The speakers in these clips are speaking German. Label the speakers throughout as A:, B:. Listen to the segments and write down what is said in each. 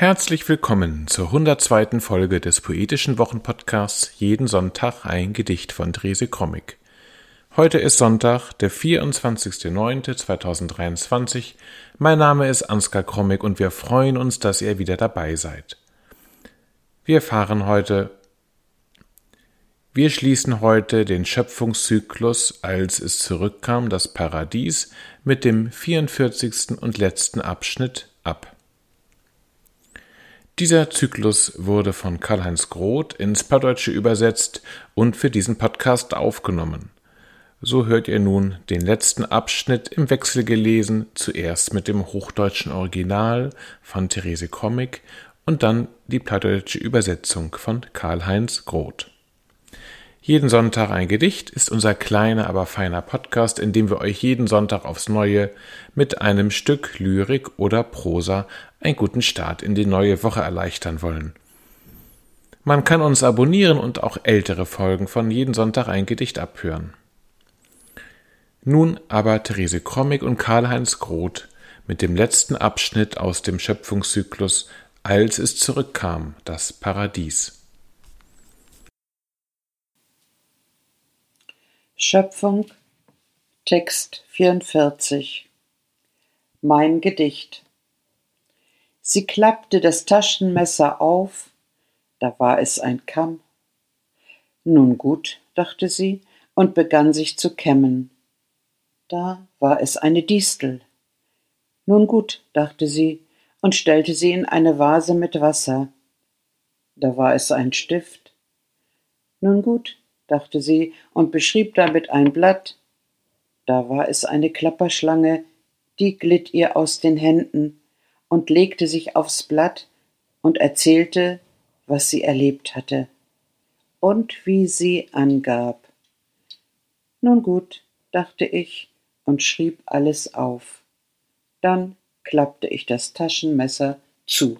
A: Herzlich willkommen zur 102. Folge des Poetischen Wochenpodcasts Jeden Sonntag ein Gedicht von Therese Krommig. Heute ist Sonntag, der 24.09.2023. Mein Name ist Ansgar Krommig und wir freuen uns, dass ihr wieder dabei seid. Wir fahren heute wir schließen heute den Schöpfungszyklus, als es zurückkam, das Paradies, mit dem 44. und letzten Abschnitt ab. Dieser Zyklus wurde von Karl-Heinz Groth ins Plattdeutsche übersetzt und für diesen Podcast aufgenommen. So hört ihr nun den letzten Abschnitt im Wechsel gelesen, zuerst mit dem hochdeutschen Original von Therese Comic und dann die plattdeutsche Übersetzung von Karl-Heinz Groth. Jeden Sonntag ein Gedicht ist unser kleiner, aber feiner Podcast, in dem wir euch jeden Sonntag aufs Neue mit einem Stück Lyrik oder Prosa einen guten Start in die neue Woche erleichtern wollen. Man kann uns abonnieren und auch ältere Folgen von jeden Sonntag ein Gedicht abhören. Nun aber Therese Krommig und Karl-Heinz Groth mit dem letzten Abschnitt aus dem Schöpfungszyklus Als es zurückkam, das Paradies.
B: Schöpfung Text 44 Mein Gedicht Sie klappte das Taschenmesser auf, da war es ein Kamm. Nun gut, dachte sie und begann sich zu kämmen. Da war es eine Distel. Nun gut, dachte sie und stellte sie in eine Vase mit Wasser. Da war es ein Stift. Nun gut, dachte sie und beschrieb damit ein Blatt. Da war es eine Klapperschlange, die glitt ihr aus den Händen und legte sich aufs Blatt und erzählte, was sie erlebt hatte und wie sie angab. Nun gut, dachte ich und schrieb alles auf. Dann klappte ich das Taschenmesser zu.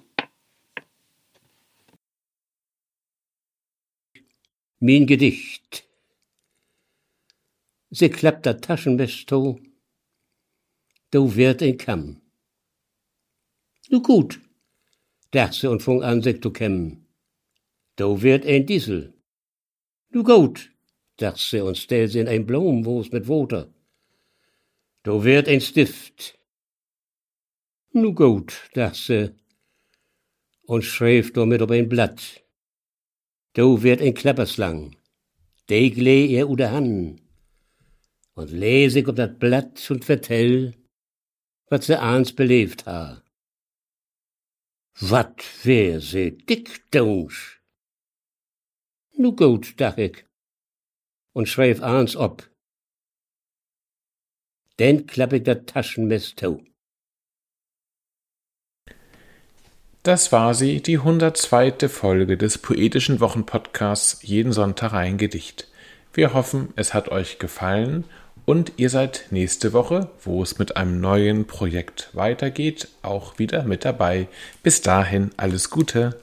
C: Mein Gedicht. Sie klappt dat Taschenmesser du wird ein Kamm. Nu gut, dacht sie und fung an sich zu kämmen. Du wird ein Diesel. Nu gut, dacht sie und stell sie in ein Blumenwurst mit Water. Du wird ein Stift. Nu gut, dacht sie und schreef damit auf ein Blatt. Du wird ein Klapperslang, de gleh ihr ude han, und lese ich ob dat Blatt und vertell, wat se ahns belebt ha. Wat wär se dick, Dunsch? Nu gut, dach ich, und schreif ahns ob. Denn klapp ich dat Taschenmess to.
A: Das war sie, die 102. Folge des poetischen Wochenpodcasts Jeden Sonntag ein Gedicht. Wir hoffen, es hat euch gefallen und ihr seid nächste Woche, wo es mit einem neuen Projekt weitergeht, auch wieder mit dabei. Bis dahin alles Gute.